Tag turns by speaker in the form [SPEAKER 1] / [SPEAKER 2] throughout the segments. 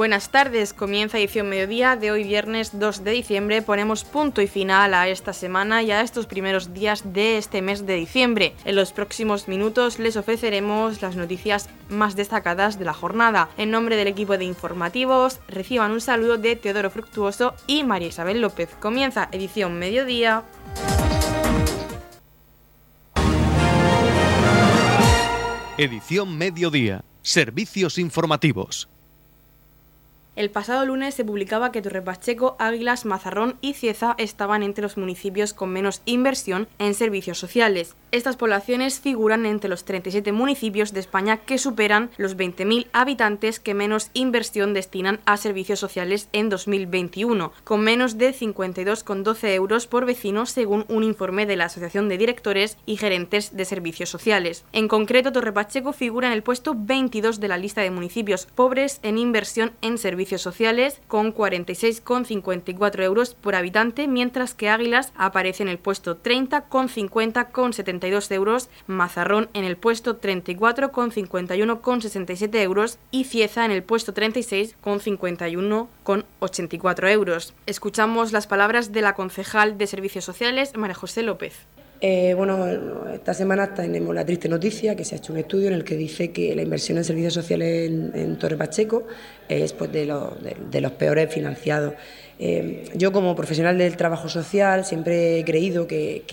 [SPEAKER 1] Buenas tardes, comienza edición mediodía de hoy viernes 2 de diciembre. Ponemos punto y final a esta semana y a estos primeros días de este mes de diciembre. En los próximos minutos les ofreceremos las noticias más destacadas de la jornada. En nombre del equipo de informativos, reciban un saludo de Teodoro Fructuoso y María Isabel López. Comienza edición mediodía.
[SPEAKER 2] Edición mediodía. Servicios informativos.
[SPEAKER 1] El pasado lunes se publicaba que Torrepacheco, Águilas, Mazarrón y Cieza estaban entre los municipios con menos inversión en servicios sociales. Estas poblaciones figuran entre los 37 municipios de España que superan los 20.000 habitantes que menos inversión destinan a servicios sociales en 2021, con menos de 52,12 euros por vecino según un informe de la Asociación de Directores y Gerentes de Servicios Sociales. En concreto, Torrepacheco figura en el puesto 22 de la lista de municipios pobres en inversión en servicios sociales, con 46,54 euros por habitante, mientras que Águilas aparece en el puesto 30 con 50,70 euros, Mazarrón en el puesto 34 con 51 con 67 euros y Cieza en el puesto 36 con 51 con 84 euros. Escuchamos las palabras de la concejal de Servicios Sociales, María José López.
[SPEAKER 3] Eh, bueno, esta semana tenemos la triste noticia que se ha hecho un estudio en el que dice que la inversión en servicios sociales en, Torre Pacheco es pues, de, de los peores financiados. Eh, yo como profesional del trabajo social siempre he creído que,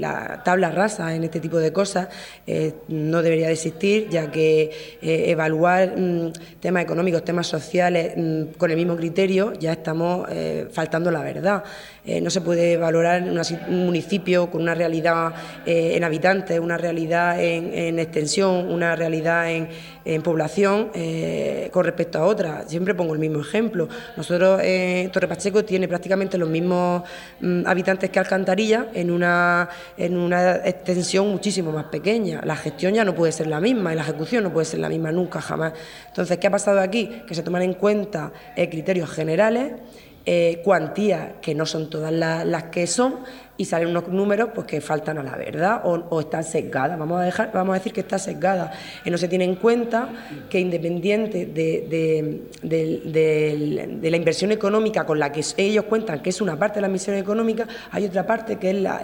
[SPEAKER 3] la tabla rasa en este tipo de cosas eh, no debería de existir, ya que eh, evaluar mm, temas económicos, temas sociales mm, con el mismo criterio ya estamos faltando la verdad. no se puede valorar un municipio con una realidad en habitantes, una realidad en, extensión, una realidad en, población con respecto a otra. Siempre pongo el mismo ejemplo. Nosotros en Torre Pacheco tiene prácticamente los mismos mm, habitantes que Alcantarilla en una, en una extensión muchísimo más pequeña. La gestión ya no puede ser la misma y la ejecución no puede ser la misma nunca, jamás. Entonces, ¿qué ha pasado aquí? Que se toman en cuenta eh, criterios generales, eh, cuantías que no son todas las que son y salen unos números pues que faltan a la verdad o, están sesgadas. Vamos a dejar, vamos a decir que está sesgada. Y no se tiene en cuenta que independiente de, la inversión económica con la que ellos cuentan, que es una parte de la inversión económica, hay otra parte que es la,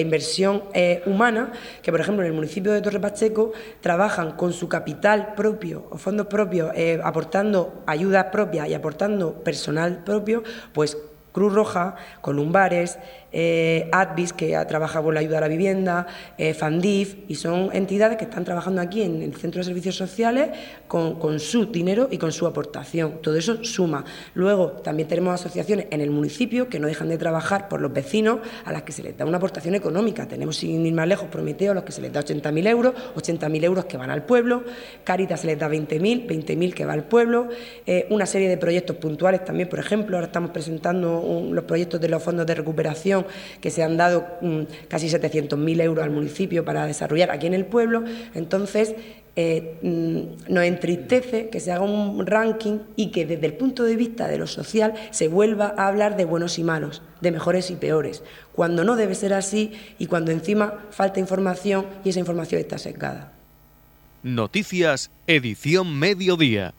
[SPEAKER 3] inversión eh, humana, que por ejemplo en el municipio de Torre Pacheco trabajan con su capital propio o fondos propios, eh, aportando ayudas propias y aportando personal propio, pues Cruz Roja, Columbares, eh, Advis, que ha trabajado con la ayuda a la vivienda, eh, Fandif, y son entidades que están trabajando aquí en el Centro de Servicios Sociales con, su dinero y con su aportación. Todo eso suma. Luego, también tenemos asociaciones en el municipio que no dejan de trabajar por los vecinos a las que se les da una aportación económica. Tenemos, sin ir más lejos, Prometeo, a los que se les da 80.000 euros, 80.000 euros que van al pueblo, Caritas se les da 20.000, 20.000 que va al pueblo, eh, una serie de proyectos puntuales también, por ejemplo, ahora estamos presentando los proyectos de los fondos de recuperación que se han dado mm, casi 700.000 euros al municipio para desarrollar aquí en el pueblo. Entonces, eh, mm, nos entristece que se haga un ranking y que desde el punto de vista de lo social se vuelva a hablar de buenos y malos, de mejores y peores, cuando no debe ser así y cuando encima falta información y esa información está sesgada.
[SPEAKER 2] Noticias, edición mediodía.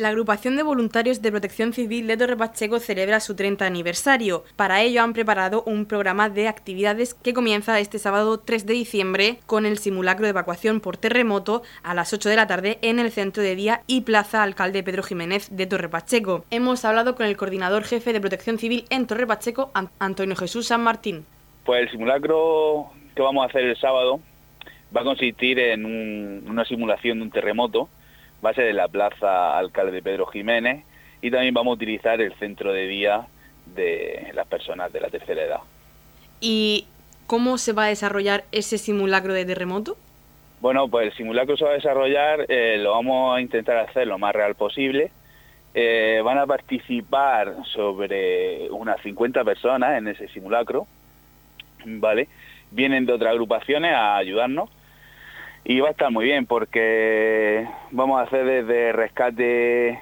[SPEAKER 1] La agrupación de voluntarios de protección civil de Torre Pacheco celebra su 30 aniversario. Para ello han preparado un programa de actividades que comienza este sábado 3 de diciembre con el simulacro de evacuación por terremoto a las 8 de la tarde en el centro de día y plaza alcalde Pedro Jiménez de Torre Pacheco. Hemos hablado con el coordinador jefe de protección civil en Torre Pacheco, Antonio Jesús San Martín.
[SPEAKER 4] Pues el simulacro que vamos a hacer el sábado va a consistir en una simulación de un terremoto va a ser en la Plaza Alcalde Pedro Jiménez y también vamos a utilizar el centro de día de las personas de la tercera edad.
[SPEAKER 1] ¿Y cómo se va a desarrollar ese simulacro de terremoto?
[SPEAKER 4] Bueno, pues el simulacro se va a desarrollar, eh, lo vamos a intentar hacer lo más real posible. Eh, van a participar sobre unas 50 personas en ese simulacro, ¿vale? Vienen de otras agrupaciones a ayudarnos y va a estar muy bien porque vamos a hacer desde rescate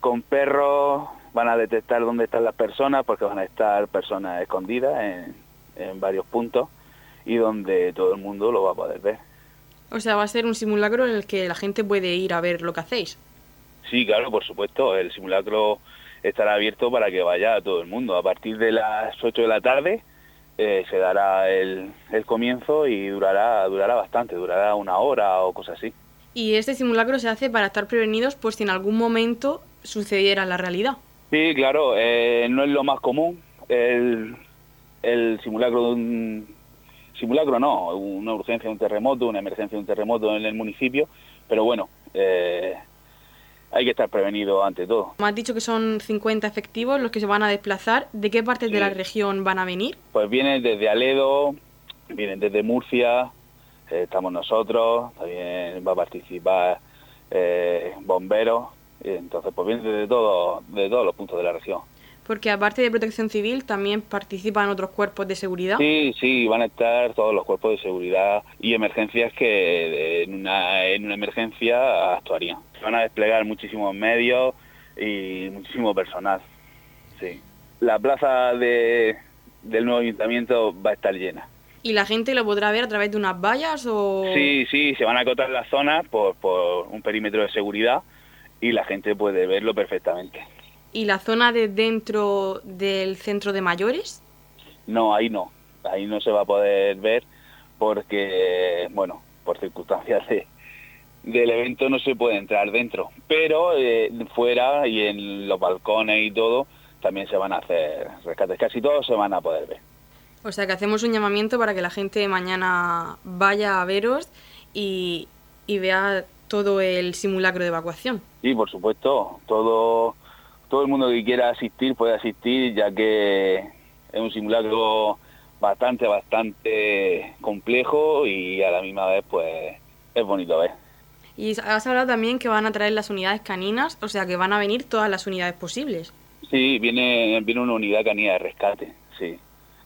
[SPEAKER 4] con perros, van a detectar dónde están las personas porque van a estar personas escondidas en, varios puntos y donde todo el mundo lo va a poder ver.
[SPEAKER 1] O sea, va a ser un simulacro en el que la gente puede ir a ver lo que hacéis.
[SPEAKER 4] Sí, claro, por supuesto. El simulacro estará abierto para que vaya todo el mundo. A partir de las 8 de la tarde eh, se dará el, el, comienzo y durará, durará bastante, durará una hora o cosas así.
[SPEAKER 1] Y este simulacro se hace para estar prevenidos por si en algún momento sucediera la realidad.
[SPEAKER 4] Sí, claro, eh, no es lo más común el, el simulacro de un simulacro no, una urgencia de un terremoto, una emergencia de un terremoto en el municipio, pero bueno, eh, hay que estar prevenido ante todo.
[SPEAKER 1] Me has dicho que son 50 efectivos los que se van a desplazar. ¿De qué partes de la región van a venir?
[SPEAKER 4] Pues vienen desde Aledo, vienen desde Murcia, eh, estamos nosotros, también va a participar eh, bomberos, entonces pues vienen de, todo, de todos los puntos de la región.
[SPEAKER 1] Porque aparte de protección civil, también participan otros cuerpos de seguridad.
[SPEAKER 4] Sí, sí, van a estar todos los cuerpos de seguridad y emergencias que en una, en una emergencia actuarían. Van a desplegar muchísimos medios y muchísimo personal. Sí. La plaza de, del nuevo ayuntamiento va a estar llena.
[SPEAKER 1] ¿Y la gente lo podrá ver a través de unas vallas o...?
[SPEAKER 4] Sí, sí, se van a acotar las zonas por, por un perímetro de seguridad y la gente puede verlo perfectamente.
[SPEAKER 1] ¿Y la zona de dentro del centro de mayores?
[SPEAKER 4] No, ahí no. Ahí no se va a poder ver porque, bueno, por circunstancias del evento no se puede entrar dentro. Pero eh, fuera y en los balcones y todo también se van a hacer rescates. Casi todos se van a poder ver.
[SPEAKER 1] O sea que hacemos un llamamiento para que la gente mañana vaya a veros y, y vea todo el simulacro de evacuación.
[SPEAKER 4] Sí, por supuesto. Todo todo el mundo que quiera asistir puede asistir, ya que es un simulacro bastante, bastante complejo y a la misma vez pues es bonito ver.
[SPEAKER 1] Y has hablado también que van a traer las unidades caninas, o sea que van a venir todas las unidades posibles.
[SPEAKER 4] Sí, viene, viene una unidad canina de rescate, sí,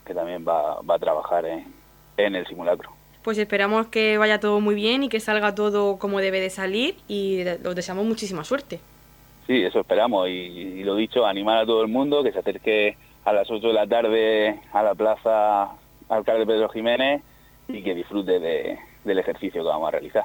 [SPEAKER 4] que también va, va a trabajar en, en el simulacro.
[SPEAKER 1] Pues esperamos que vaya todo muy bien y que salga todo como debe de salir y os deseamos muchísima suerte.
[SPEAKER 4] Sí, eso esperamos y, lo dicho, animar a todo el mundo que se acerque a las 8 de la tarde a la plaza Alcalde Pedro Jiménez y que disfrute del ejercicio que vamos a realizar.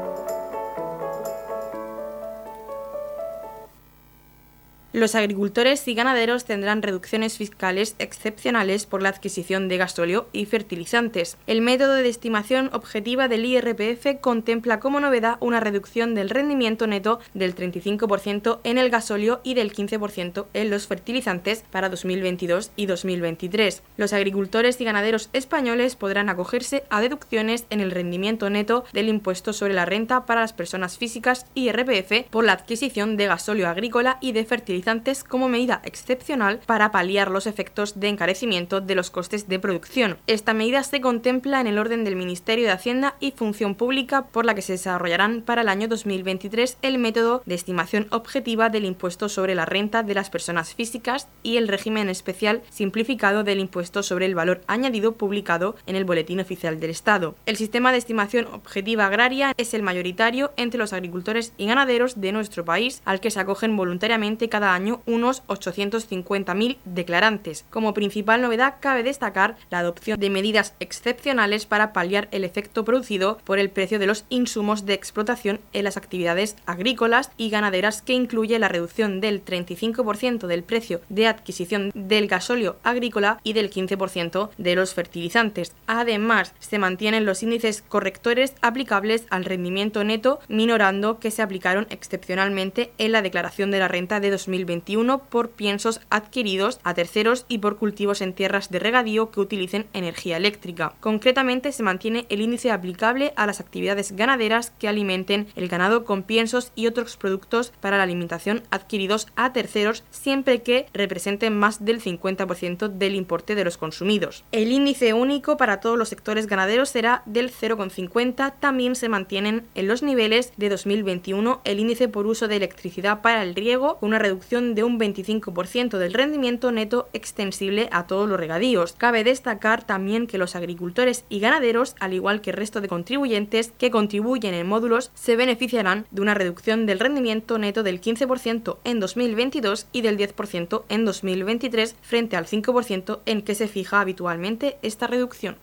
[SPEAKER 1] Los agricultores y ganaderos tendrán reducciones fiscales excepcionales por la adquisición de gasóleo y fertilizantes. El método de estimación objetiva del IRPF contempla como novedad una reducción del rendimiento neto del 35% en el gasóleo y del 15% en los fertilizantes para 2022 y 2023. Los agricultores y ganaderos españoles podrán acogerse a deducciones en el rendimiento neto del impuesto sobre la renta para las personas físicas IRPF por la adquisición de gasóleo agrícola y de fertilizantes como medida excepcional para paliar los efectos de encarecimiento de los costes de producción. Esta medida se contempla en el orden del Ministerio de Hacienda y Función Pública por la que se desarrollarán para el año 2023 el método de estimación objetiva del impuesto sobre la renta de las personas físicas y el régimen especial simplificado del impuesto sobre el valor añadido publicado en el Boletín Oficial del Estado. El sistema de estimación objetiva agraria es el mayoritario entre los agricultores y ganaderos de nuestro país, al que se acogen voluntariamente cada año unos 850.000 declarantes. Como principal novedad cabe destacar la adopción de medidas excepcionales para paliar el efecto producido por el precio de los insumos de explotación en las actividades agrícolas y ganaderas que incluye la reducción del 35% del precio de adquisición del gasóleo agrícola y del 15% de los fertilizantes. Además, se mantienen los índices correctores aplicables al rendimiento neto, minorando que se aplicaron excepcionalmente en la declaración de la renta de 2020 2021 por piensos adquiridos a terceros y por cultivos en tierras de regadío que utilicen energía eléctrica. Concretamente, se mantiene el índice aplicable a las actividades ganaderas que alimenten el ganado con piensos y otros productos para la alimentación adquiridos a terceros siempre que representen más del 50% del importe de los consumidos. El índice único para todos los sectores ganaderos será del 0,50. También se mantienen en los niveles de 2021 el índice por uso de electricidad para el riego, con una reducción de un 25% del rendimiento neto extensible a todos los regadíos. Cabe destacar también que los agricultores y ganaderos, al igual que el resto de contribuyentes que contribuyen en módulos, se beneficiarán de una reducción del rendimiento neto del 15% en 2022 y del 10% en 2023 frente al 5% en que se fija habitualmente esta reducción.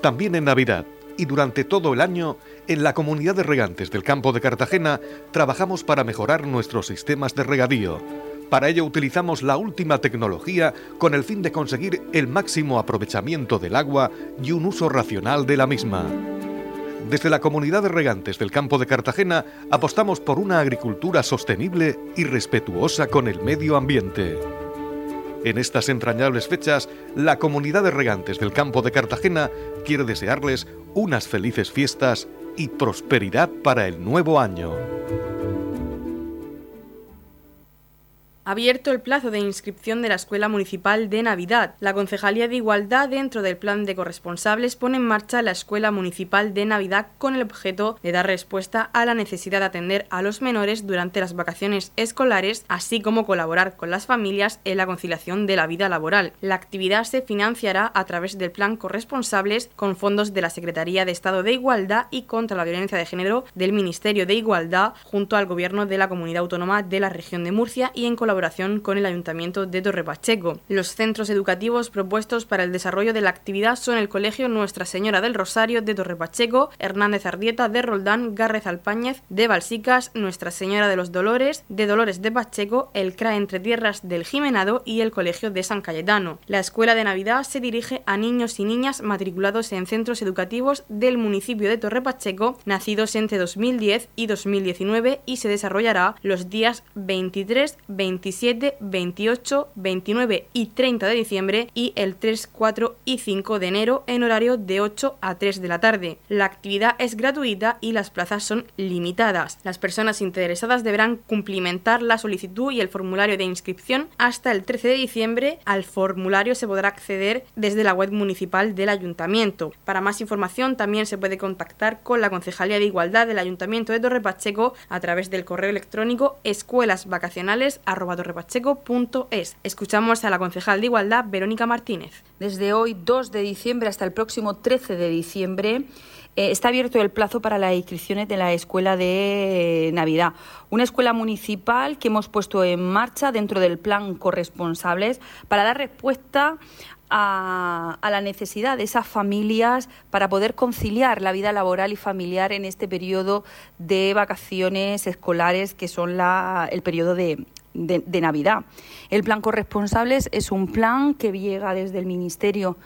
[SPEAKER 2] También en Navidad y durante todo el año, en la comunidad de regantes del campo de Cartagena trabajamos para mejorar nuestros sistemas de regadío. Para ello utilizamos la última tecnología con el fin de conseguir el máximo aprovechamiento del agua y un uso racional de la misma. Desde la comunidad de regantes del campo de Cartagena apostamos por una agricultura sostenible y respetuosa con el medio ambiente. En estas entrañables fechas, la comunidad de regantes del campo de Cartagena quiere desearles unas felices fiestas y prosperidad para el nuevo año.
[SPEAKER 1] Abierto el plazo de inscripción de la Escuela Municipal de Navidad. La Concejalía de Igualdad, dentro del plan de corresponsables, pone en marcha la Escuela Municipal de Navidad con el objeto de dar respuesta a la necesidad de atender a los menores durante las vacaciones escolares, así como colaborar con las familias en la conciliación de la vida laboral. La actividad se financiará a través del plan corresponsables con fondos de la Secretaría de Estado de Igualdad y contra la Violencia de Género del Ministerio de Igualdad junto al Gobierno de la Comunidad Autónoma de la Región de Murcia y en colaboración con el Ayuntamiento de Torre Pacheco. Los centros educativos propuestos para el desarrollo de la actividad son el Colegio Nuestra Señora del Rosario de Torre Pacheco, Hernández Ardieta de Roldán, Gárrez Alpáñez de Balsicas, Nuestra Señora de los Dolores de Dolores de Pacheco, el CRA Entre Tierras del Jimenado y el Colegio de San Cayetano. La Escuela de Navidad se dirige a niños y niñas matriculados en centros educativos del municipio de Torre Pacheco, nacidos entre 2010 y 2019 y se desarrollará los días 23, 25 27, 28, 29 y 30 de diciembre y el 3, 4 y 5 de enero en horario de 8 a 3 de la tarde. La actividad es gratuita y las plazas son limitadas. Las personas interesadas deberán cumplimentar la solicitud y el formulario de inscripción hasta el 13 de diciembre. Al formulario se podrá acceder desde la web municipal del ayuntamiento. Para más información también se puede contactar con la Concejalía de Igualdad del Ayuntamiento de Torre Pacheco a través del correo electrónico escuelasvacacionales torrepacheco.es. Escuchamos a la concejal de Igualdad, Verónica Martínez.
[SPEAKER 5] Desde hoy, 2 de diciembre, hasta el próximo 13 de diciembre, eh, está abierto el plazo para las inscripciones de la escuela de Navidad. Una escuela municipal que hemos puesto en marcha dentro del plan corresponsables para dar respuesta a, la necesidad de esas familias para poder conciliar la vida laboral y familiar en este periodo de vacaciones escolares que son la, el periodo de, de, Navidad. El plan corresponsables es un plan que llega desde el Ministerio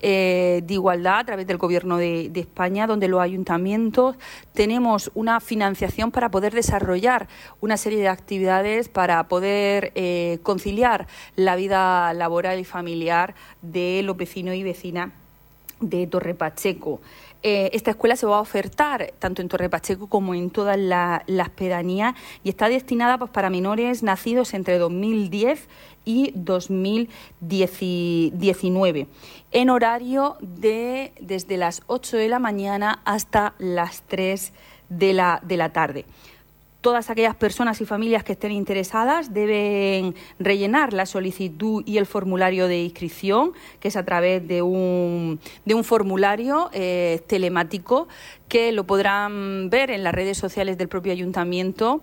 [SPEAKER 5] eh, de Igualdad a través del Gobierno de, España, donde los ayuntamientos tenemos una financiación para poder desarrollar una serie de actividades para poder eh, conciliar la vida laboral y familiar de los vecinos y vecinas de Torre Pacheco. Eh, esta escuela se va a ofertar tanto en Torre Pacheco como en todas las pedanías y está destinada pues, para menores nacidos entre 2010 y 2019 en horario de desde las 8 de la mañana hasta las 3 de la, de la tarde. Todas aquellas personas y familias que estén interesadas deben rellenar la solicitud y el formulario de inscripción, que es a través de un, de un formulario eh, telemático que lo podrán ver en las redes sociales del propio ayuntamiento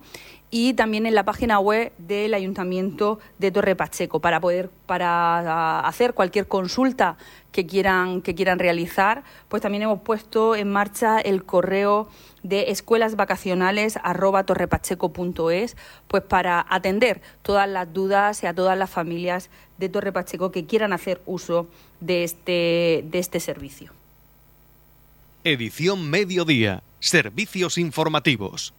[SPEAKER 5] y también en la página web del Ayuntamiento de Torre Pacheco para poder para hacer cualquier consulta que quieran que quieran realizar, pues también hemos puesto en marcha el correo de escuelas vacacionales torrepacheco.es, pues para atender todas las dudas y a todas las familias de Torre Pacheco que quieran hacer uso de este de este servicio.
[SPEAKER 2] Edición Mediodía. Servicios informativos.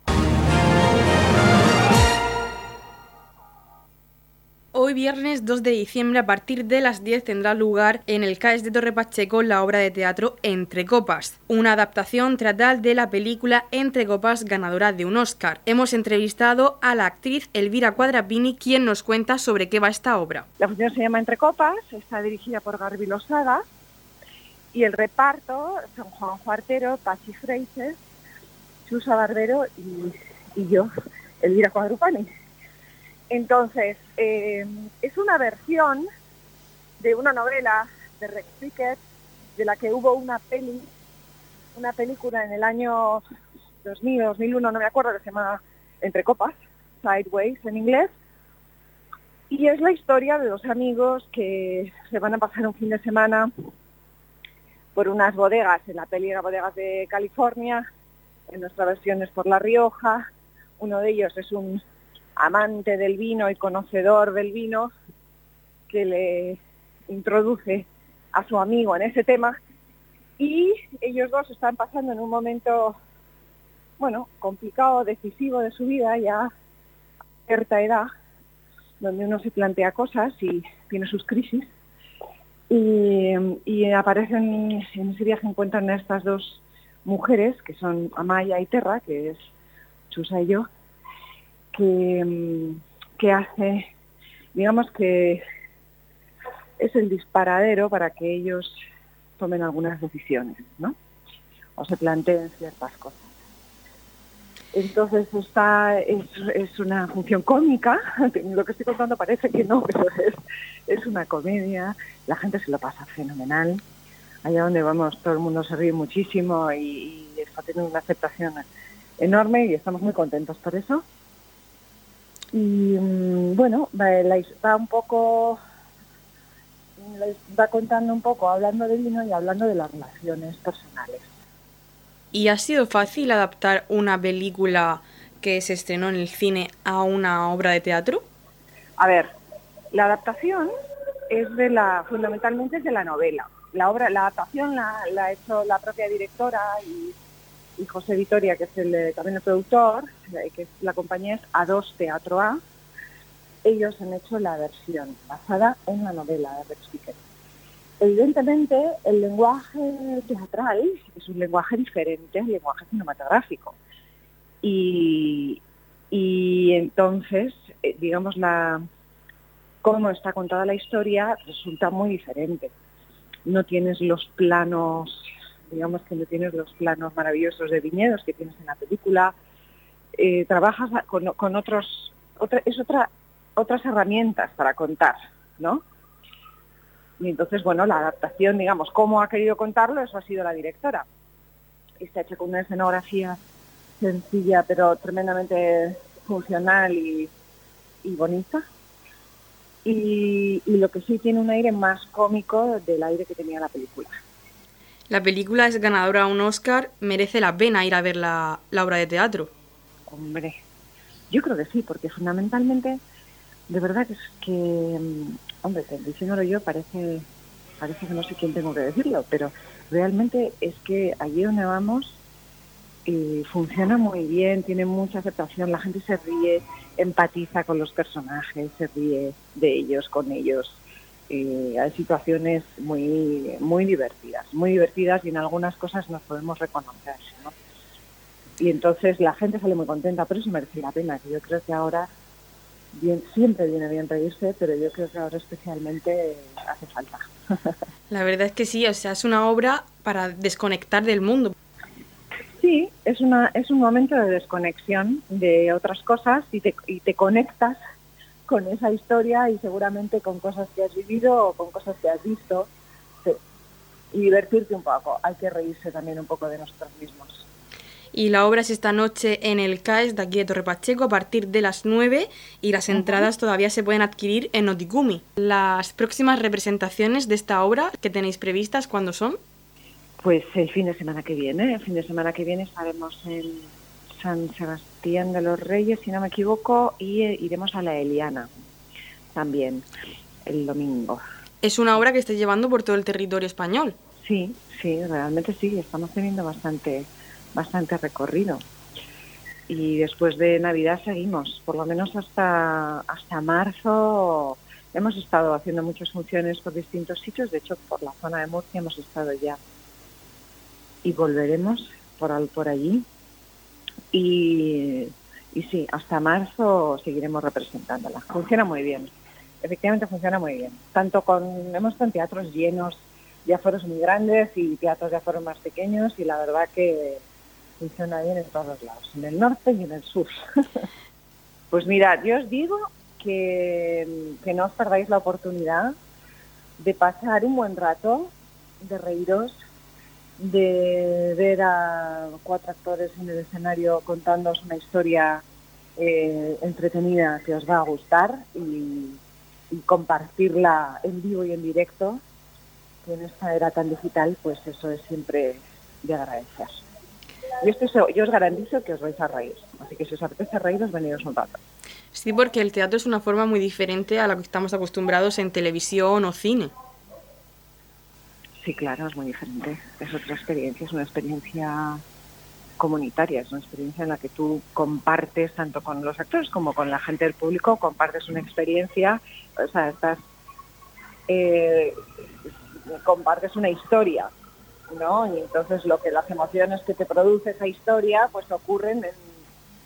[SPEAKER 1] Hoy viernes 2 de diciembre a partir de las 10 tendrá lugar en el CAES de Torre Pacheco la obra de teatro Entre Copas, una adaptación teatral de la película Entre Copas ganadora de un Oscar. Hemos entrevistado a la actriz Elvira Cuadrapini quien nos cuenta sobre qué va esta obra.
[SPEAKER 6] La función se llama Entre Copas, está dirigida por Garbi Losada y el reparto son Juan Juartero, Pachi Freises, Susa Barbero y, yo, Elvira Cuadrapini. Entonces, eh, es una versión de una novela de Rex Pickett, de la que hubo una peli, una película en el año 2000, 2001, no me acuerdo, que se llama Entre Copas, Sideways en inglés, y es la historia de dos amigos que se van a pasar un fin de semana por unas bodegas, en la peli era bodegas de California, en nuestra versión es por La Rioja, uno de ellos es un amante del vino y conocedor del vino, que le introduce a su amigo en ese tema y ellos dos están pasando en un momento, bueno, complicado, decisivo de su vida, ya a cierta edad, donde uno se plantea cosas y tiene sus crisis. Y, y aparecen, en ese viaje encuentran a estas dos mujeres, que son Amaya y Terra, que es Chusa y yo, que, que hace, digamos que es el disparadero para que ellos tomen algunas decisiones, ¿no? O se planteen ciertas cosas. Entonces esta es, una función cómica, lo que estoy contando parece que no, pero es, una comedia, la gente se lo pasa fenomenal, allá donde vamos todo el mundo se ríe muchísimo y está teniendo una aceptación enorme y estamos muy contentos por eso. Y mm, bueno, va, un poco, va contando un poco, hablando de vino y hablando de las relaciones personales.
[SPEAKER 1] ¿Y ha sido fácil adaptar una película que se estrenó en el cine a una obra de teatro?
[SPEAKER 6] A ver, la adaptación es de la, fundamentalmente es de la novela. La obra, la adaptación la, la ha hecho la propia directora y y José Vitoria, que es el, también el productor, que es, la compañía es A2 Teatro A, ellos han hecho la versión basada en la novela de Rex Pickett. Evidentemente, el lenguaje teatral es un lenguaje diferente al lenguaje cinematográfico. Y, y entonces, eh, digamos, la cómo está contada la historia resulta muy diferente. No tienes los planos digamos que no tienes los planos maravillosos de viñedos que tienes en la película, eh, trabajas con, otros, otra, es otra, otras herramientas para contar, ¿no? Y entonces, bueno, la adaptación, digamos, cómo ha querido contarlo, eso ha sido la directora. Está hecha con una escenografía sencilla, pero tremendamente funcional y, bonita. Y, lo que sí tiene un aire más cómico del aire que tenía la película.
[SPEAKER 1] La película es ganadora a un Oscar, merece la pena ir a ver la, la, obra de teatro.
[SPEAKER 6] Hombre, yo creo que sí, porque fundamentalmente, de verdad que es que, hombre, diciéndolo yo parece, parece que no sé quién tengo que decirlo, pero realmente es que allí donde vamos eh, funciona muy bien, tiene mucha aceptación, la gente se ríe, empatiza con los personajes, se ríe de ellos, con ellos eh, hay situaciones muy, muy divertidas, muy divertidas y en algunas cosas nos podemos reconocer. ¿no? Y entonces la gente sale muy contenta, pero eso merece la pena, que yo creo que ahora bien, siempre viene bien reírse, pero yo creo que ahora especialmente hace falta.
[SPEAKER 1] La verdad es que sí, o sea, es una obra para desconectar del mundo.
[SPEAKER 6] Sí, es, una, es un momento de desconexión de otras cosas y te, y te conectas con esa historia y seguramente con cosas que has vivido o con cosas que has visto sí. y divertirte un poco. Hay que reírse también un poco de nosotros mismos.
[SPEAKER 1] Y la obra es esta noche en el CAES de aquí de Torre Pacheco a partir de las 9 y las entradas todavía se pueden adquirir en Noticumi. Las próximas representaciones de esta obra que tenéis previstas, ¿cuándo son?
[SPEAKER 6] Pues el fin de semana que viene. El fin de semana que viene estaremos en San Sebastián de los Reyes, si no me equivoco, y eh, iremos a la Eliana también el domingo.
[SPEAKER 1] Es una obra que está llevando por todo el territorio español.
[SPEAKER 6] Sí, sí, realmente sí, estamos teniendo bastante, bastante recorrido. Y después de Navidad seguimos, por lo menos hasta, hasta marzo Hemos estado haciendo muchas funciones por distintos sitios, de hecho por la zona de Murcia hemos estado ya y volveremos por, al- por allí. Y, y sí, hasta marzo seguiremos representándola. Funciona muy bien, efectivamente funciona muy bien. Tanto con, hemos estado en teatros llenos de aforos muy grandes y teatros de aforos más pequeños y la verdad que funciona bien en todos lados, en el norte y en el sur. pues mira, yo os digo que, que no os perdáis la oportunidad de pasar un buen rato, de reíros, de ver a cuatro actores en el escenario contándoos una historia eh, entretenida que os va a gustar y, y compartirla en vivo y en directo, que en esta era tan digital, pues eso es siempre de agradecer. Yo, estoy, seg- yo os garantizo que os vais a reír, así que si os apetece reíros, veniros un rato.
[SPEAKER 1] Sí, porque el teatro es una forma muy diferente a la que estamos acostumbrados en televisión o cine.
[SPEAKER 6] Sí, claro, es muy diferente. Es otra experiencia, es una experiencia comunitaria, es una experiencia en la que tú compartes tanto con los actores como con la gente del público, compartes una experiencia, o sea, estás, eh, compartes una historia, ¿no? Y entonces lo que las emociones que te produce esa historia, pues ocurren en,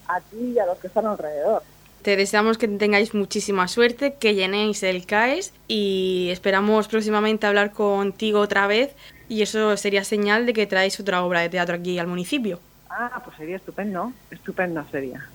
[SPEAKER 6] a ti y a los que están alrededor.
[SPEAKER 1] Te deseamos que tengáis muchísima suerte, que llenéis el CAES y esperamos próximamente hablar contigo otra vez y eso sería señal de que traéis otra obra de teatro aquí al municipio.
[SPEAKER 6] Ah, pues sería estupendo, estupendo sería.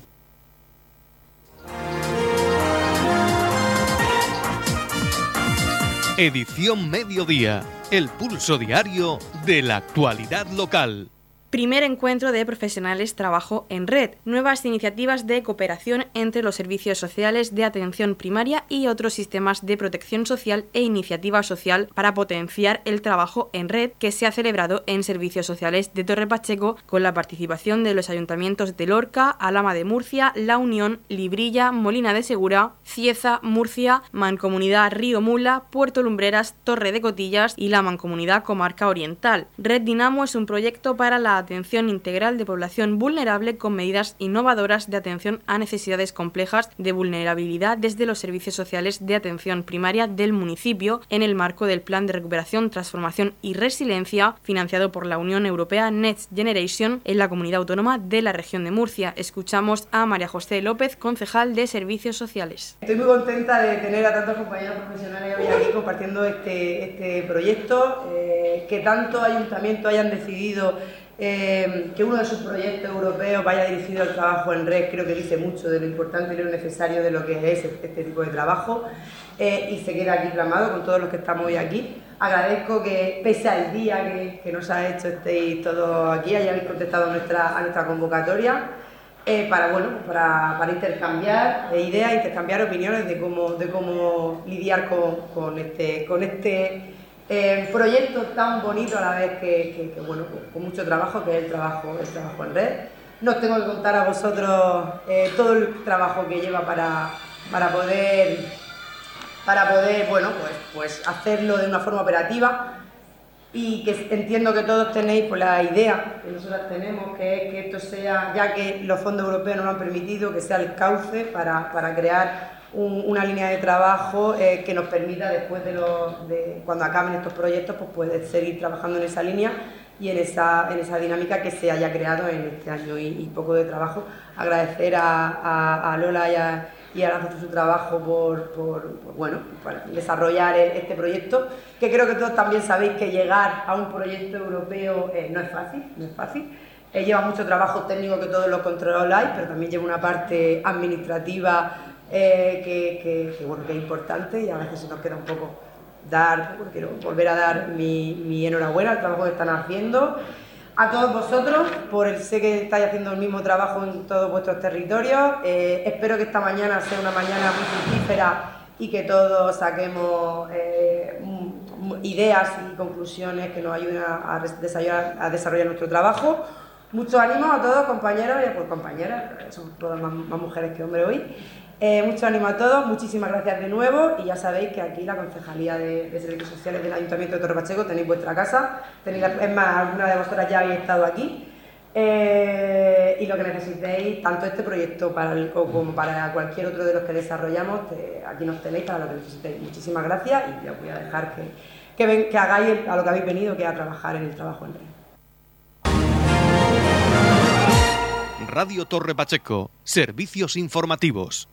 [SPEAKER 2] Edición Mediodía, el pulso diario de la actualidad local.
[SPEAKER 1] Primer encuentro de profesionales trabajo en red, nuevas iniciativas de cooperación entre los servicios sociales de atención primaria y otros sistemas de protección social e iniciativa social para potenciar el trabajo en red que se ha celebrado en servicios sociales de Torre Pacheco con la participación de los ayuntamientos de Lorca, Alama de Murcia, La Unión, Librilla, Molina de Segura, Cieza, Murcia, Mancomunidad Río Mula, Puerto Lumbreras, Torre de Cotillas y la Mancomunidad Comarca Oriental. Red Dinamo es un proyecto para la atención integral de población vulnerable con medidas innovadoras de atención a necesidades complejas de vulnerabilidad desde los servicios sociales de atención primaria del municipio en el marco del Plan de Recuperación, Transformación y Resiliencia financiado por la Unión Europea Next Generation en la comunidad autónoma de la región de Murcia. Escuchamos a María José López, concejal de Servicios Sociales.
[SPEAKER 3] Estoy muy contenta de tener a tantos compañeros profesionales aquí compartiendo este, este proyecto, eh, que tantos ayuntamientos hayan decidido eh, que uno de sus proyectos europeos vaya dirigido al trabajo en red, creo que dice mucho de lo importante y lo necesario de lo que es este tipo de trabajo eh, y se queda aquí plasmado con todos los que estamos hoy aquí. Agradezco que pese al día que, que nos ha hecho estéis todos aquí, hayáis contestado nuestra, a nuestra convocatoria. Eh, para, bueno, para, para intercambiar ideas, intercambiar opiniones de cómo, de cómo lidiar con, con este, con este eh, proyecto tan bonito a la vez que, bueno, con mucho trabajo, que es el trabajo, el trabajo en red. No os tengo que contar a vosotros eh, todo el trabajo que lleva para, para poder, para poder bueno, pues, pues hacerlo de una forma operativa y que entiendo que todos tenéis pues, la idea que nosotros tenemos, que es que esto sea, ya que los fondos europeos nos lo han permitido, que sea el cauce para, para crear un, una línea de trabajo eh, que nos permita después de, los, de cuando acaben estos proyectos, pues poder seguir trabajando en esa línea y en esa, en esa dinámica que se haya creado en este año y, y poco de trabajo. Agradecer a, a, a Lola y a, y a su trabajo por, por, por, bueno, para desarrollar el, este proyecto, que creo que todos también sabéis que llegar a un proyecto europeo eh, no es fácil, no es fácil. Eh, lleva mucho trabajo técnico que todos lo controláis, pero también lleva una parte administrativa eh, que, bueno, que es importante y a veces se nos queda un poco dar, quiero volver a dar mi, mi enhorabuena al trabajo que están haciendo a todos vosotros, por el sé que estáis haciendo el mismo trabajo en todos vuestros territorios. Eh, espero que esta mañana sea una mañana muy fructífera y que todos saquemos eh, ideas y conclusiones que nos ayuden a, desarrollar, a, desarrollar, nuestro trabajo. Mucho ánimo a todos, compañeros y pues, compañeras, somos todas más, mujeres que hombres hoy. Eh, mucho ánimo a todos, muchísimas gracias de nuevo y ya sabéis que aquí la Concejalía de, Servicios Sociales del Ayuntamiento de Torre Pacheco tenéis vuestra casa, tenéis, es más, alguna de vosotras ya habéis estado aquí Eh, y lo que necesitéis, tanto este proyecto como para cualquier otro de los que desarrollamos, aquí nos tenéis para lo que necesitéis. Muchísimas gracias y os voy a dejar que, que, hagáis a lo que habéis venido, que es a trabajar en el trabajo en red.
[SPEAKER 2] Radio Torre Pacheco, servicios informativos.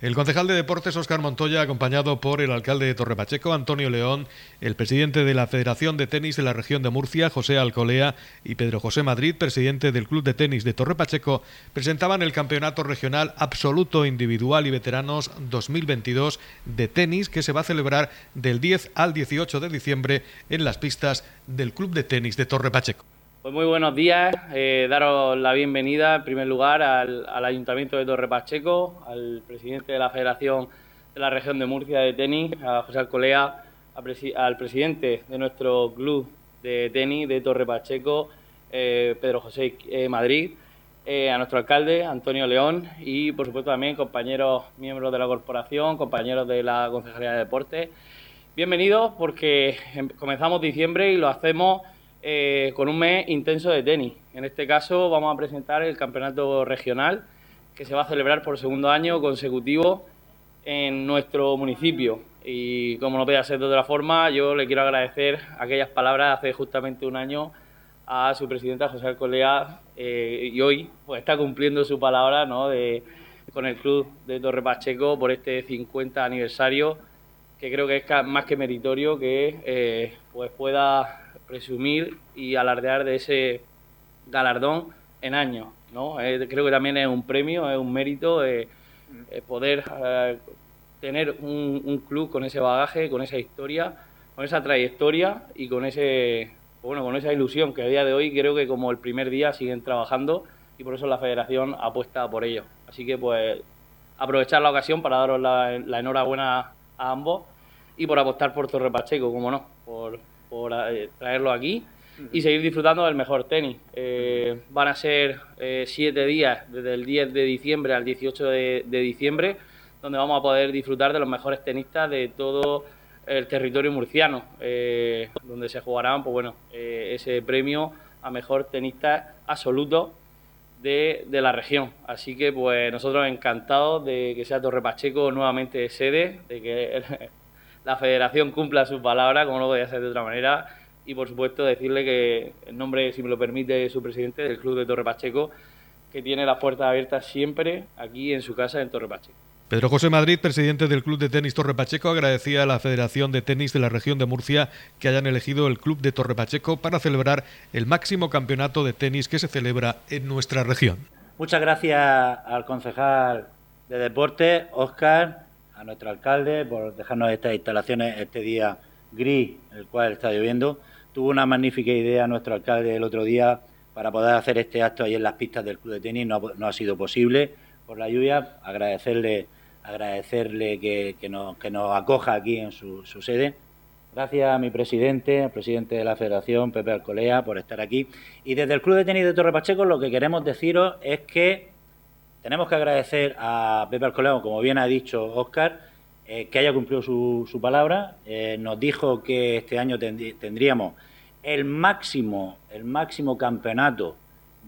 [SPEAKER 2] El concejal de Deportes Óscar Montoya, acompañado por el alcalde de Torrepacheco, Antonio León, el presidente de la Federación de Tenis de la región de Murcia, José Alcolea, y Pedro José Madrid, presidente del Club de Tenis de Torrepacheco, presentaban el Campeonato Regional Absoluto Individual y Veteranos 2022 de tenis que se va a celebrar del 10 al 18 de diciembre en las pistas del Club de Tenis de Torrepacheco.
[SPEAKER 7] Pues muy buenos días, eh, daros la bienvenida en primer lugar al, Ayuntamiento de Torre Pacheco, al presidente de la Federación de la Región de Murcia de Tenis, a José Alcolea, al presidente de nuestro club de tenis de Torre Pacheco, eh, Pedro José eh, Madrid, a nuestro alcalde, Antonio León, y por supuesto también compañeros miembros de la corporación, compañeros de la Concejalía de Deportes. Bienvenidos porque em, comenzamos diciembre y lo hacemos eh, con un mes intenso de tenis. En este caso vamos a presentar el campeonato regional que se va a celebrar por segundo año consecutivo en nuestro municipio. Y como no puede ser de otra forma, yo le quiero agradecer aquellas palabras hace justamente un año a su presidenta José Alcolea eh, y hoy pues está cumpliendo su palabra ¿no? de, con el club de Torre Pacheco por este 50 aniversario que creo que es más que meritorio que eh, pues pueda presumir y alardear de ese galardón en años. ¿no? Eh, creo que también es un premio, es un mérito eh, eh, poder tener un, club con ese bagaje, con esa historia, con esa trayectoria y con ese bueno, con esa ilusión que a día de hoy creo que como el primer día siguen trabajando y por eso la federación apuesta por ello. Así que pues aprovechar la ocasión para daros la, la enhorabuena a ambos y por apostar por Torre Pacheco, como no, por, por eh, traerlo aquí y seguir disfrutando del mejor tenis. Eh, van a ser eh, siete días, desde el 10 de diciembre al 18 de, diciembre, donde vamos a poder disfrutar de los mejores tenistas de todo el territorio murciano, donde se jugarán pues bueno, ese premio a mejor tenista absoluto de, de, la región. Así que pues nosotros encantados de que sea Torre Pacheco nuevamente sede, de que la federación cumpla su palabra, como no podía ser de otra manera, y por supuesto decirle que en nombre, si me lo permite, su presidente del Club de Torre Pacheco, que tiene las puertas abiertas siempre aquí en su casa en Torre Pacheco.
[SPEAKER 2] Pedro José Madrid, presidente del Club de Tenis Torre Pacheco, agradecía a la Federación de Tenis de la región de Murcia que hayan elegido el Club de Torre Pacheco para celebrar el máximo campeonato de tenis que se celebra en nuestra región.
[SPEAKER 8] Muchas gracias al concejal de deporte, Óscar, a nuestro alcalde por dejarnos estas instalaciones este día gris, el cual está lloviendo. Tuvo una magnífica idea nuestro alcalde el otro día para poder hacer este acto ahí en las pistas del club de tenis. No, ha sido posible por la lluvia. Agradecerle, agradecerle que, nos, que nos acoja aquí en su, su sede. Gracias a mi presidente, al presidente de la Federación, Pepe Alcolea, por estar aquí. Y desde el Club de Tenis de Torre Pacheco lo que queremos deciros es que tenemos que agradecer a Pepe Alcoleo, como bien ha dicho Óscar, eh, que haya cumplido su, palabra. Eh, nos dijo que este año tendríamos el máximo, el máximo campeonato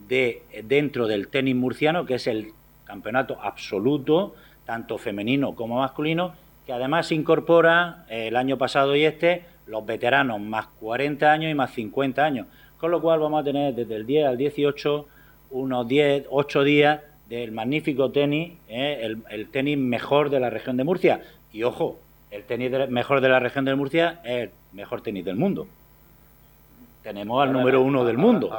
[SPEAKER 8] de, dentro del tenis murciano, que es el campeonato absoluto, tanto femenino como masculino, que además incorpora eh, el año pasado y este los veteranos más 40 años y más 50 años. Con lo cual vamos a tener desde el 10 al 18 unos 10, 8 días del magnífico tenis, ¿eh? el, tenis mejor de la región de Murcia. Y ojo, el tenis mejor de la región de Murcia es el mejor tenis del mundo. Tenemos al número uno del mundo.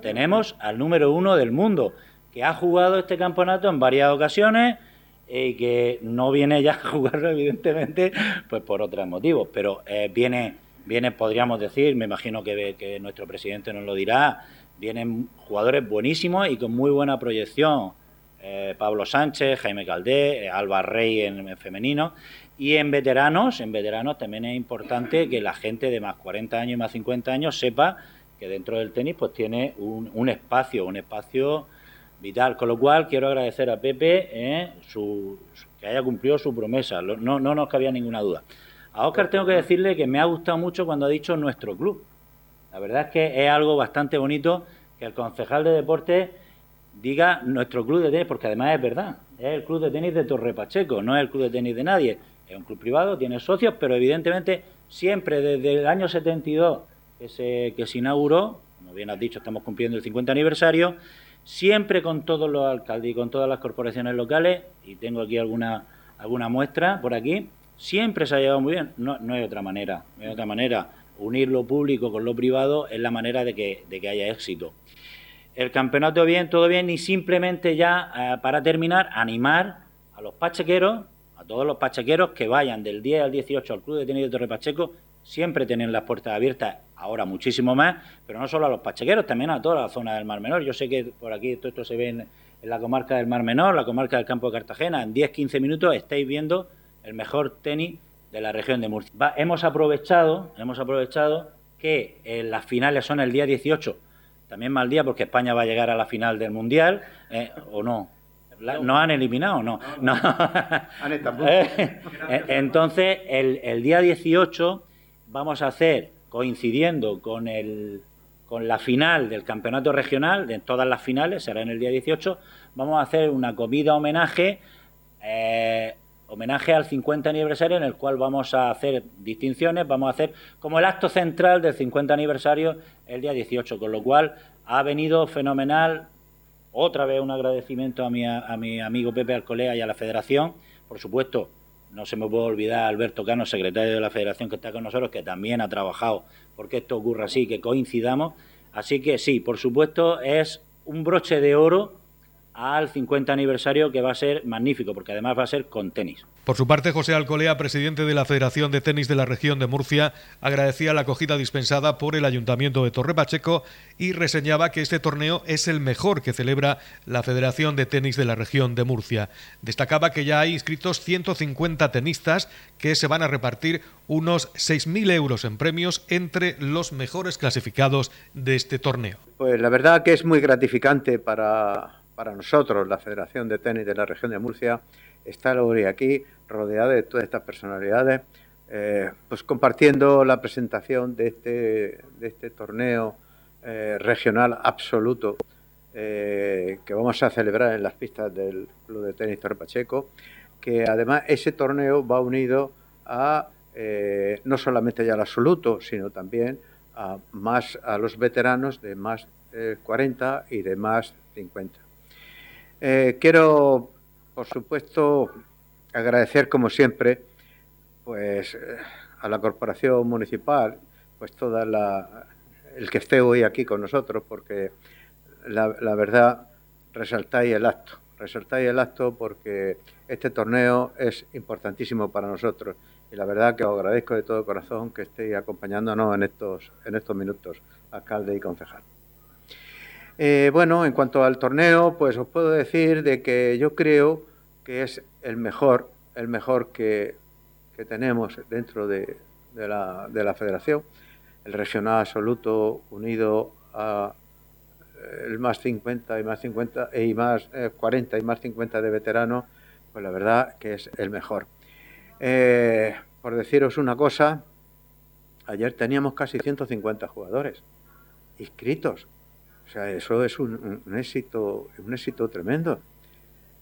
[SPEAKER 8] tenemos al número uno del mundo, que ha jugado este campeonato en varias ocasiones y que no viene ya a jugarlo, evidentemente, pues por otros motivos. Pero eh, viene, viene, podríamos decir, me imagino que, que nuestro presidente nos lo dirá, vienen jugadores buenísimos y con muy buena proyección. Eh, Pablo Sánchez, Jaime Caldé, eh, Alba Rey en, femenino. Y en veteranos, en veteranos también es importante que la gente de más 40 años y más 50 años sepa que dentro del tenis pues tiene un, espacio, un espacio vital. Con lo cual quiero agradecer a Pepe eh, su, que haya cumplido su promesa. No, no nos cabía ninguna duda. A Oscar tengo que decirle que me ha gustado mucho cuando ha dicho nuestro club. La verdad es que es algo bastante bonito que el concejal de deporte diga nuestro club de tenis, porque además es verdad, es el club de tenis de Torre Pacheco, no es el club de tenis de nadie. Es un club privado, tiene socios, pero evidentemente siempre desde el año 72 que se, que se inauguró, como bien has dicho, estamos cumpliendo el 50 aniversario, siempre con todos los alcaldes y con todas las corporaciones locales, y tengo aquí alguna, alguna muestra por aquí, siempre se ha llevado muy bien. No, no hay otra manera, no hay otra manera. Unir lo público con lo privado es la manera de que, de que haya éxito. El campeonato bien, todo bien, y simplemente ya, eh, para terminar, animar a los pachequeros, a todos los pachequeros que vayan del 10 al 18 al Club de Tenis de Torre Pacheco, siempre tienen las puertas abiertas, ahora muchísimo más, pero no solo a los pachequeros, también a toda la zona del Mar Menor. Yo sé que por aquí todo esto se ve en, la comarca del Mar Menor, la comarca del Campo de Cartagena, en 10-15 minutos estáis viendo el mejor tenis de la región de Murcia. hemos aprovechado, hemos aprovechado que eh, las finales son el día 18, también mal día porque España va a llegar a la final del Mundial, eh, ¿o no? ¿Nos han eliminado o no? no. Eh, entonces, el, el día 18 vamos a hacer, coincidiendo con, el, con la final del campeonato regional, de todas las finales, será en el día 18, vamos a hacer una comida homenaje, eh, homenaje al 50 aniversario en el cual vamos a hacer distinciones, vamos a hacer como el acto central del 50 aniversario el día 18, con lo cual ha venido fenomenal. Otra vez un agradecimiento a mi, a mi amigo Pepe Alcolea y a la Federación, por supuesto, no se me puede olvidar Alberto Cano, secretario de la Federación que está con nosotros, que también ha trabajado porque esto ocurra así, que coincidamos. Así que sí, por supuesto, es un broche de oro al 50 aniversario que va a ser magnífico, porque además va a ser con tenis.
[SPEAKER 2] Por su parte, José Alcolea, presidente de la Federación de Tenis de la región de Murcia, agradecía la acogida dispensada por el Ayuntamiento de Torre Pacheco y reseñaba que este torneo es el mejor que celebra la Federación de Tenis de la región de Murcia. Destacaba que ya hay inscritos 150 tenistas que se van a repartir unos 6.000 euros en premios entre los mejores clasificados de este torneo.
[SPEAKER 9] Pues la verdad que es muy gratificante para para nosotros, la Federación de Tenis de la región de Murcia, estar hoy aquí rodeada de todas estas personalidades, eh, pues compartiendo la presentación de este, este torneo eh, regional absoluto eh, que vamos a celebrar en las pistas del Club de Tenis Torre Pacheco, que además ese torneo va unido a no solamente ya al absoluto, sino también a más a los veteranos de más 40 y de más 50. Eh, quiero, por supuesto, agradecer como siempre, pues eh, a la corporación municipal, pues toda la, el que esté hoy aquí con nosotros, porque la, verdad resaltáis el acto, resaltáis el acto porque este torneo es importantísimo para nosotros y la verdad que os agradezco de todo corazón que estéis acompañándonos en estos, en estos minutos, alcalde y concejal. Eh, bueno, en cuanto al torneo, pues os puedo decir de que yo creo que es el mejor, el mejor que, tenemos dentro de, la, de, la, federación. El regional absoluto unido a eh, el más 50 y más 50 y más 40 eh, y más 50 de veteranos, pues la verdad que es el mejor. por deciros una cosa, ayer teníamos casi 150 jugadores inscritos o sea, eso es un, éxito, un éxito tremendo.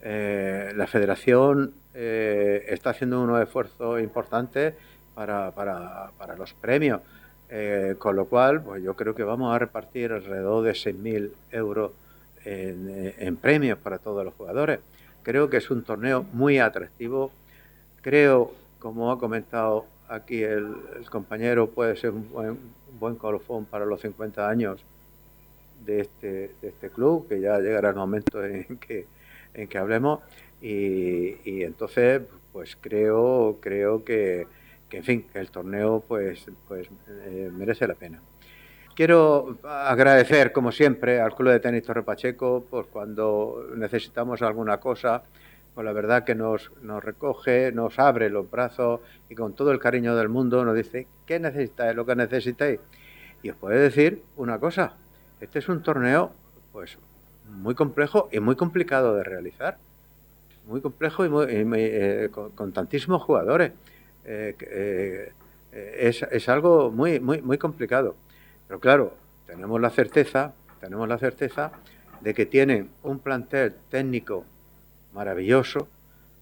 [SPEAKER 9] Eh, la federación eh, está haciendo unos esfuerzos importantes para, para, para los premios, eh, con lo cual pues yo creo que vamos a repartir alrededor de 6.000 euros en, premios para todos los jugadores. Creo que es un torneo muy atractivo. Creo, como ha comentado aquí el, compañero, puede ser un buen, un buen colofón para los 50 años de este, de este club, que ya llegará el momento en que, en que hablemos. Y, y entonces, pues creo, creo que, que, en fin, que el torneo pues, pues eh, merece la pena. Quiero agradecer, como siempre, al Club de Tenis Torre Pacheco, pues cuando necesitamos alguna cosa, pues la verdad que nos, nos recoge, nos abre los brazos y con todo el cariño del mundo nos dice, ¿qué necesitáis? Lo que necesitéis. Y os puede decir una cosa, este es un torneo, pues, muy complejo y muy complicado de realizar. Muy complejo y, eh, con, tantísimos jugadores. Eh, eh, es, es, algo muy, muy, muy complicado. Pero claro, tenemos la certeza tenemos la certeza de que tienen un plantel técnico maravilloso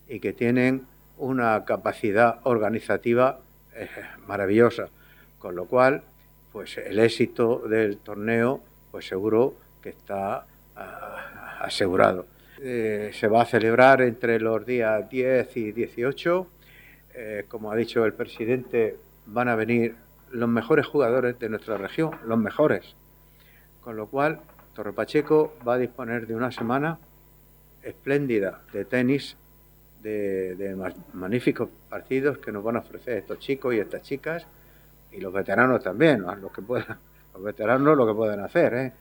[SPEAKER 9] y que tienen una capacidad organizativa maravillosa, con lo cual, pues el éxito del torneo, pues seguro que está ah, asegurado. Eh, se va a celebrar entre los días 10 y 18. Eh, como ha dicho el presidente, van a venir los mejores jugadores de nuestra región, los mejores. Con lo cual, Torre Pacheco va a disponer de una semana espléndida de tenis, de, magníficos partidos que nos van a ofrecer estos chicos y estas chicas, y los veteranos también, los que puedan, los veteranos lo que pueden hacer, ¿eh?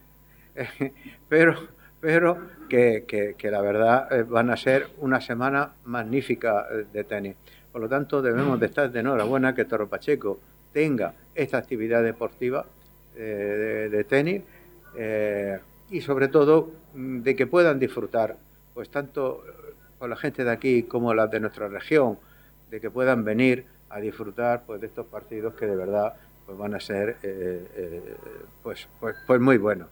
[SPEAKER 9] pero, pero que, que, la verdad eh, van a ser una semana magnífica eh, de tenis. Por lo tanto, debemos de estar de enhorabuena que Torre Pacheco tenga esta actividad deportiva de, tenis y sobre todo mm, de que puedan disfrutar pues tanto con la gente de aquí como las de nuestra región, de que puedan venir a disfrutar pues de estos partidos que de verdad pues van a ser eh, eh, pues, pues, pues muy buenos.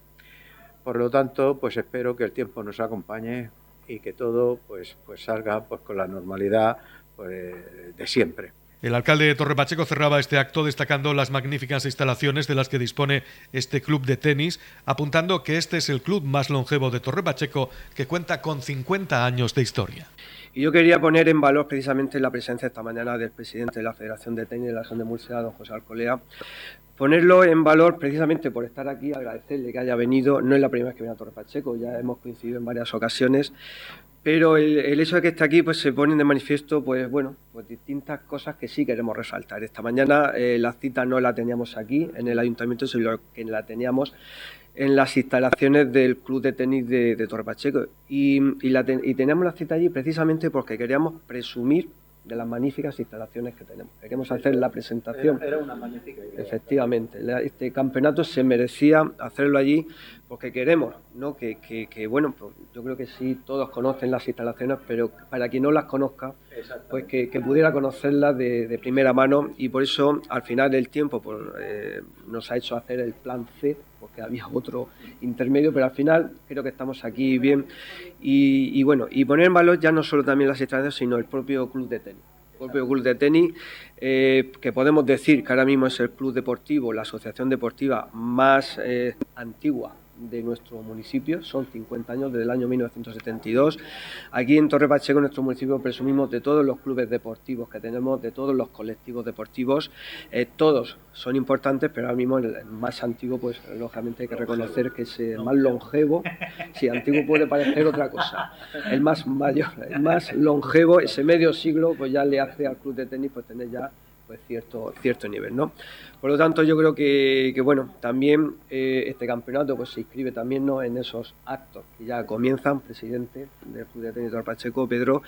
[SPEAKER 9] Por lo tanto, pues espero que el tiempo nos acompañe y que todo pues, pues salga pues con la normalidad pues, de siempre.
[SPEAKER 2] El alcalde de Torre Pacheco cerraba este acto destacando las magníficas instalaciones de las que dispone este club de tenis, apuntando que este es el club más longevo de Torre Pacheco, que cuenta con 50 años de historia.
[SPEAKER 10] Y yo quería poner en valor precisamente la presencia esta mañana del presidente de la Federación de Tenis de la Región de Murcia, don José Alcolea, ponerlo en valor precisamente por estar aquí, agradecerle que haya venido, no es la primera vez que viene a Torre Pacheco, ya hemos coincidido en varias ocasiones, pero el, hecho de que esté aquí pues se ponen de manifiesto pues bueno pues distintas cosas que sí queremos resaltar. Esta mañana eh, la cita no la teníamos aquí en el ayuntamiento sino que la teníamos en las instalaciones del club de tenis de, Torre Pacheco y, y, y teníamos la cita allí precisamente porque queríamos presumir de las magníficas instalaciones que tenemos. Queremos hacer la presentación.
[SPEAKER 9] Era, una magnífica
[SPEAKER 10] idea. Efectivamente, este campeonato se merecía hacerlo allí porque queremos, ¿no? Que, que, bueno, pues yo creo que sí, todos conocen las instalaciones, pero para quien no las conozca, pues que, pudiera conocerlas de, primera mano. Y por eso al final del tiempo pues, eh, nos ha hecho hacer el plan C, porque había otro intermedio, pero al final creo que estamos aquí bien. Y, bueno, y poner en valor ya no solo también las instalaciones, sino el propio club de tenis. El propio club de tenis, eh, que podemos decir que ahora mismo es el club deportivo, la asociación deportiva más eh, antigua de nuestro municipio, son 50 años desde el año 1972. Aquí en Torre Pacheco, nuestro municipio, presumimos de todos los clubes deportivos que tenemos, de todos los colectivos deportivos. Eh, todos son importantes, pero ahora mismo el más antiguo, pues lógicamente hay que reconocer que es el más longevo. Si antiguo puede parecer otra cosa. El más mayor, el más longevo, ese medio siglo, pues ya le hace al club de tenis pues tener ya pues cierto, cierto nivel, ¿no? Por lo tanto, yo creo que, bueno, también eh, este campeonato pues se inscribe también ¿no? en esos actos que ya comienzan, presidente del Club de Tenis Pacheco, Pedro,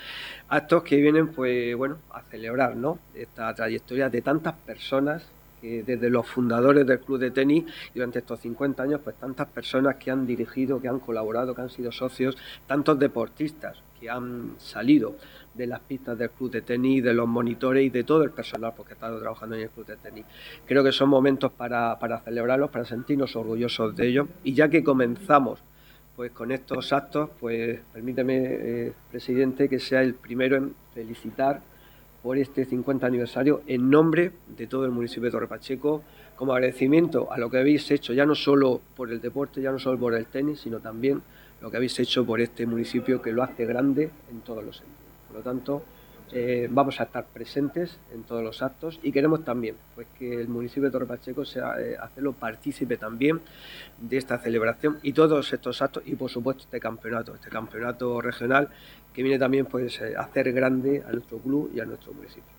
[SPEAKER 10] actos que vienen, pues bueno, a celebrar, ¿no? Esta trayectoria de tantas personas que desde los fundadores del club de tenis durante estos 50 años, pues tantas personas que han dirigido, que han colaborado, que han sido socios, tantos deportistas que han salido de las pistas del club de tenis, de los monitores y de todo el personal porque he estado trabajando en el club de tenis. Creo que son momentos para, celebrarlos, para sentirnos orgullosos de ellos. Y ya que comenzamos pues con estos actos, pues permíteme, eh, presidente, que sea el primero en felicitar por este 50 aniversario en nombre de todo el municipio de Torre Pacheco, como agradecimiento a lo que habéis hecho, ya no solo por el deporte, ya no solo por el tenis, sino también lo que habéis hecho por este municipio que lo hace grande en todos los sentidos. Por lo tanto, eh, vamos a estar presentes en todos los actos y queremos también pues, que el municipio de Torre Pacheco sea, eh, hacerlo partícipe también de esta celebración y todos estos actos y por supuesto este campeonato, este campeonato regional que viene también pues, eh, a hacer grande a nuestro club y a nuestro municipio.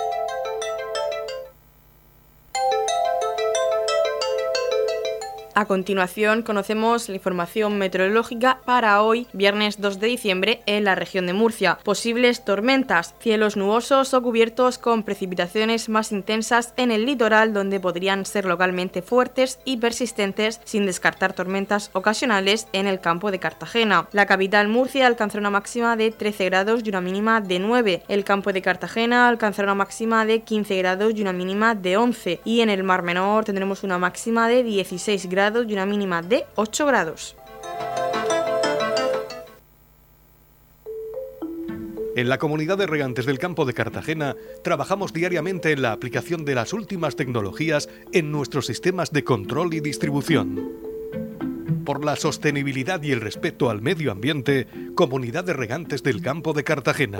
[SPEAKER 1] A continuación conocemos la información meteorológica para hoy, viernes 2 de diciembre, en la región de Murcia. Posibles tormentas, cielos nubosos o cubiertos con precipitaciones más intensas en el litoral donde podrían ser localmente fuertes y persistentes sin descartar tormentas ocasionales en el campo de Cartagena. La capital Murcia alcanzará una máxima de 13 grados y una mínima de 9. El campo de Cartagena alcanzará una máxima de 15 grados y una mínima de 11. Y en el Mar Menor tendremos una máxima de 16 grados y una mínima de 8 grados.
[SPEAKER 2] En la comunidad de regantes del campo de Cartagena trabajamos diariamente en la aplicación de las últimas tecnologías en nuestros sistemas de control y distribución. Por la sostenibilidad y el respeto al medio ambiente, Comunidad de Regantes del Campo de Cartagena.